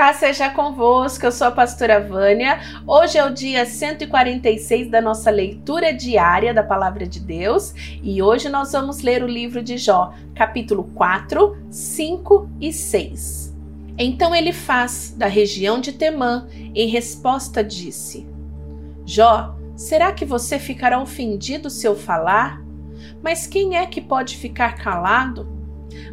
Paz seja convosco, eu sou a pastora Vânia. Hoje é o dia 146 da nossa leitura diária da Palavra de Deus e hoje nós vamos ler o livro de Jó, capítulo 4, 5 e 6. Então ele faz da região de Temã, em resposta disse: Jó, será que você ficará ofendido se eu falar? Mas quem é que pode ficar calado?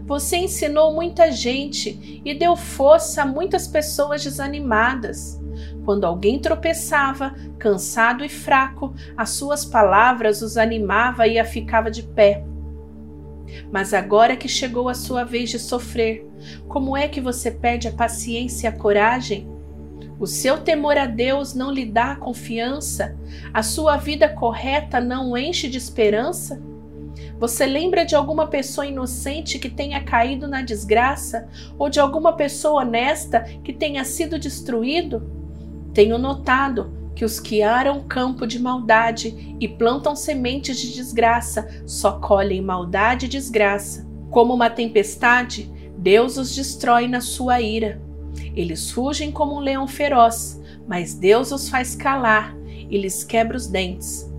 Você ensinou muita gente e deu força a muitas pessoas desanimadas. Quando alguém tropeçava, cansado e fraco, as suas palavras os animava e a ficava de pé. Mas agora que chegou a sua vez de sofrer, como é que você perde a paciência e a coragem? O seu temor a Deus não lhe dá confiança? A sua vida correta não enche de esperança? Você lembra de alguma pessoa inocente que tenha caído na desgraça ou de alguma pessoa honesta que tenha sido destruído? Tenho notado que os que aram campo de maldade e plantam sementes de desgraça só colhem maldade e desgraça. Como uma tempestade, Deus os destrói na sua ira. Eles fugem como um leão feroz, mas Deus os faz calar e lhes quebra os dentes.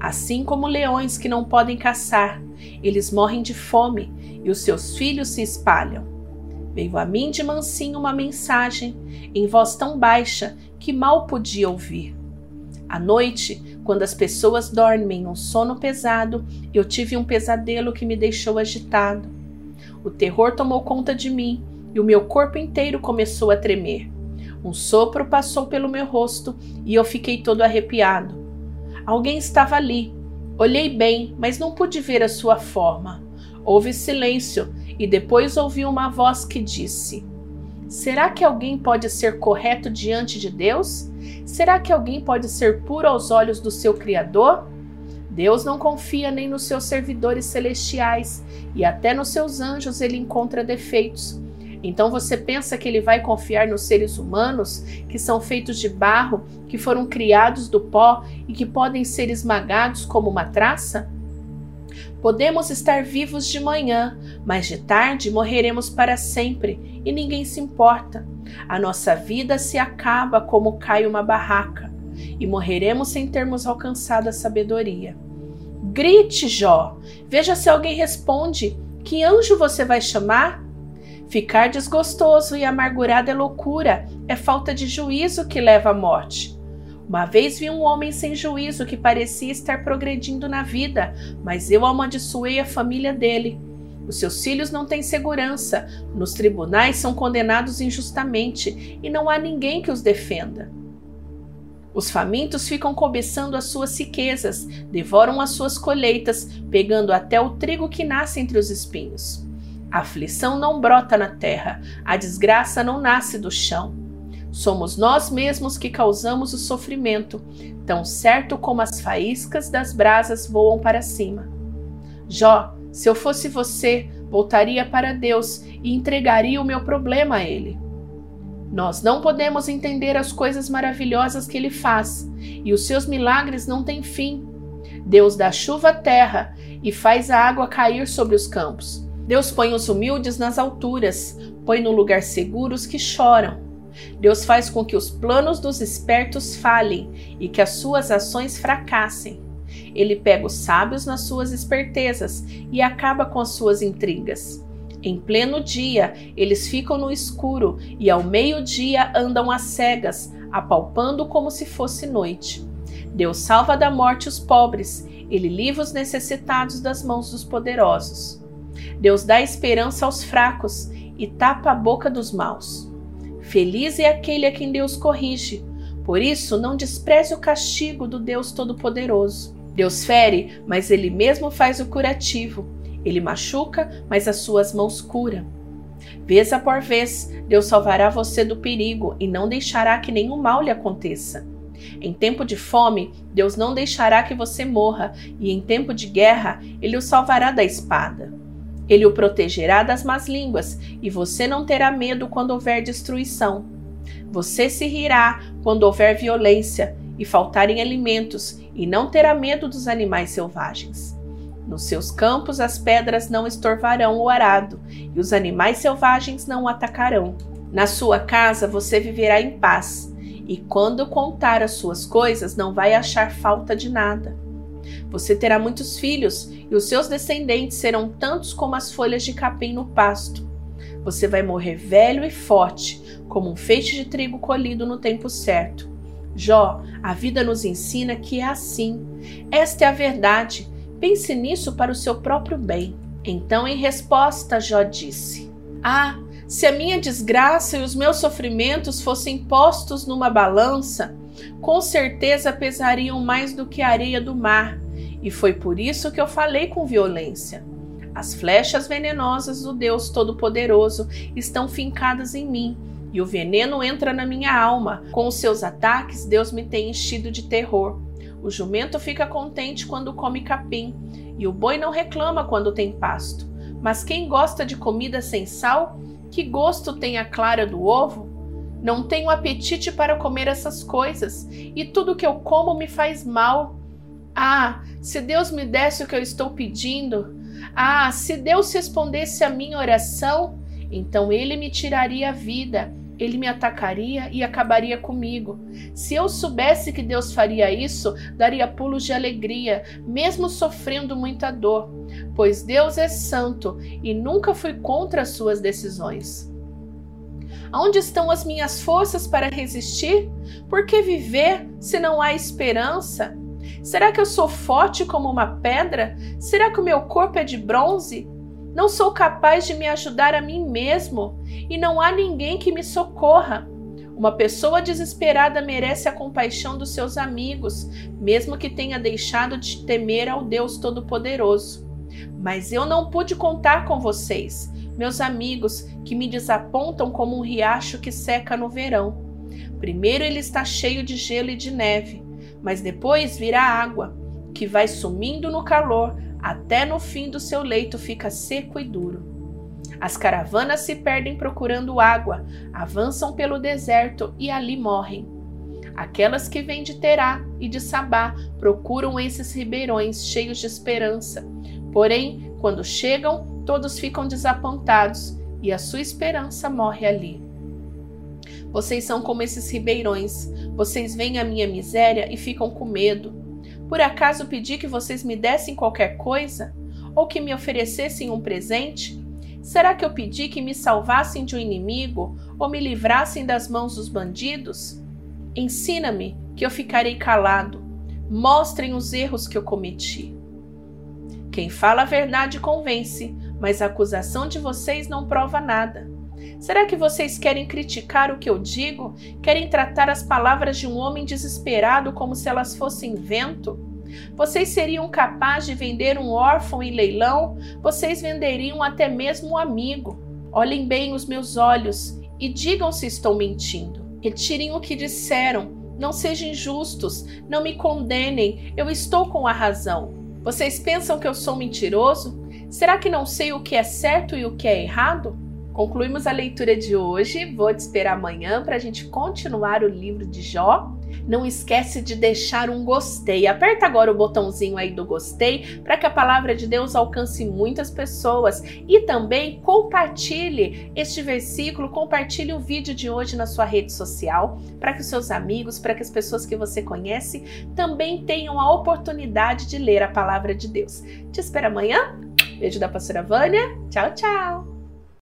Assim como leões que não podem caçar, eles morrem de fome e os seus filhos se espalham. Veio a mim de mansinho uma mensagem, em voz tão baixa que mal podia ouvir. À noite, quando as pessoas dormem um sono pesado, eu tive um pesadelo que me deixou agitado. O terror tomou conta de mim e o meu corpo inteiro começou a tremer. Um sopro passou pelo meu rosto e eu fiquei todo arrepiado. Alguém estava ali. Olhei bem, mas não pude ver a sua forma. Houve silêncio e depois ouvi uma voz que disse: Será que alguém pode ser correto diante de Deus? Será que alguém pode ser puro aos olhos do seu Criador? Deus não confia nem nos seus servidores celestiais e até nos seus anjos ele encontra defeitos. Então você pensa que ele vai confiar nos seres humanos, que são feitos de barro, que foram criados do pó e que podem ser esmagados como uma traça? Podemos estar vivos de manhã, mas de tarde morreremos para sempre e ninguém se importa. A nossa vida se acaba como cai uma barraca e morreremos sem termos alcançado a sabedoria. Grite, Jó! Veja se alguém responde. Que anjo você vai chamar? Ficar desgostoso e amargurado é loucura, é falta de juízo que leva à morte. Uma vez vi um homem sem juízo que parecia estar progredindo na vida, mas eu amaldiçoei a família dele. Os seus filhos não têm segurança, nos tribunais são condenados injustamente e não há ninguém que os defenda. Os famintos ficam cobiçando as suas riquezas, devoram as suas colheitas, pegando até o trigo que nasce entre os espinhos. A aflição não brota na terra, a desgraça não nasce do chão. Somos nós mesmos que causamos o sofrimento, tão certo como as faíscas das brasas voam para cima. Jó, se eu fosse você, voltaria para Deus e entregaria o meu problema a Ele. Nós não podemos entender as coisas maravilhosas que Ele faz, e os seus milagres não têm fim. Deus dá chuva à terra e faz a água cair sobre os campos. Deus põe os humildes nas alturas, põe no lugar seguro os que choram. Deus faz com que os planos dos espertos falhem e que as suas ações fracassem. Ele pega os sábios nas suas espertezas e acaba com as suas intrigas. Em pleno dia, eles ficam no escuro e ao meio-dia andam às cegas, apalpando como se fosse noite. Deus salva da morte os pobres, ele livra os necessitados das mãos dos poderosos. Deus dá esperança aos fracos e tapa a boca dos maus. Feliz é aquele a quem Deus corrige. Por isso, não despreze o castigo do Deus Todo-Poderoso. Deus fere, mas Ele mesmo faz o curativo. Ele machuca, mas as suas mãos curam. Vez após vez, Deus salvará você do perigo e não deixará que nenhum mal lhe aconteça. Em tempo de fome, Deus não deixará que você morra, e em tempo de guerra, Ele o salvará da espada. Ele o protegerá das más línguas, e você não terá medo quando houver destruição. Você se rirá quando houver violência e faltarem alimentos, e não terá medo dos animais selvagens. Nos seus campos as pedras não estorvarão o arado, e os animais selvagens não o atacarão. Na sua casa você viverá em paz, e quando contar as suas coisas, não vai achar falta de nada. Você terá muitos filhos, e os seus descendentes serão tantos como as folhas de capim no pasto. Você vai morrer velho e forte, como um feixe de trigo colhido no tempo certo. Jó, a vida nos ensina que é assim. Esta é a verdade. Pense nisso para o seu próprio bem. Então, em resposta, Jó disse: Ah, se a minha desgraça e os meus sofrimentos fossem postos numa balança, com certeza pesariam mais do que a areia do mar, e foi por isso que eu falei com violência. As flechas venenosas do Deus Todo-Poderoso estão fincadas em mim, e o veneno entra na minha alma. Com os seus ataques, Deus me tem enchido de terror. O jumento fica contente quando come capim, e o boi não reclama quando tem pasto. Mas quem gosta de comida sem sal que gosto tem a clara do ovo? Não tenho apetite para comer essas coisas, e tudo que eu como me faz mal. Ah, se Deus me desse o que eu estou pedindo! Ah, se Deus respondesse a minha oração, então ele me tiraria a vida, ele me atacaria e acabaria comigo. Se eu soubesse que Deus faria isso, daria pulos de alegria, mesmo sofrendo muita dor, pois Deus é santo e nunca fui contra as suas decisões. Onde estão as minhas forças para resistir? Por que viver se não há esperança? Será que eu sou forte como uma pedra? Será que o meu corpo é de bronze? Não sou capaz de me ajudar a mim mesmo e não há ninguém que me socorra. Uma pessoa desesperada merece a compaixão dos seus amigos, mesmo que tenha deixado de temer ao Deus Todo-Poderoso. Mas eu não pude contar com vocês, meus amigos, que me desapontam como um riacho que seca no verão. Primeiro ele está cheio de gelo e de neve, mas depois virá água, que vai sumindo no calor até no fim do seu leito fica seco e duro. As caravanas se perdem procurando água, avançam pelo deserto e ali morrem. Aquelas que vêm de Terá e de Sabá procuram esses ribeirões cheios de esperança. Porém, quando chegam, todos ficam desapontados e a sua esperança morre ali. Vocês são como esses ribeirões. Vocês veem a minha miséria e ficam com medo. Por acaso pedi que vocês me dessem qualquer coisa? Ou que me oferecessem um presente? Será que eu pedi que me salvassem de um inimigo ou me livrassem das mãos dos bandidos? Ensina-me, que eu ficarei calado. Mostrem os erros que eu cometi. Quem fala a verdade convence, mas a acusação de vocês não prova nada. Será que vocês querem criticar o que eu digo? Querem tratar as palavras de um homem desesperado como se elas fossem vento? Vocês seriam capazes de vender um órfão em leilão? Vocês venderiam até mesmo um amigo. Olhem bem os meus olhos e digam se estou mentindo. Retirem o que disseram. Não sejam injustos. Não me condenem. Eu estou com a razão. Vocês pensam que eu sou mentiroso? Será que não sei o que é certo e o que é errado? Concluímos a leitura de hoje. Vou te esperar amanhã para a gente continuar o livro de Jó. Não esquece de deixar um gostei. Aperta agora o botãozinho aí do gostei para que a palavra de Deus alcance muitas pessoas e também compartilhe este versículo, compartilhe o vídeo de hoje na sua rede social para que os seus amigos, para que as pessoas que você conhece também tenham a oportunidade de ler a palavra de Deus. Te espero amanhã. Beijo da pastora Vânia. Tchau, tchau.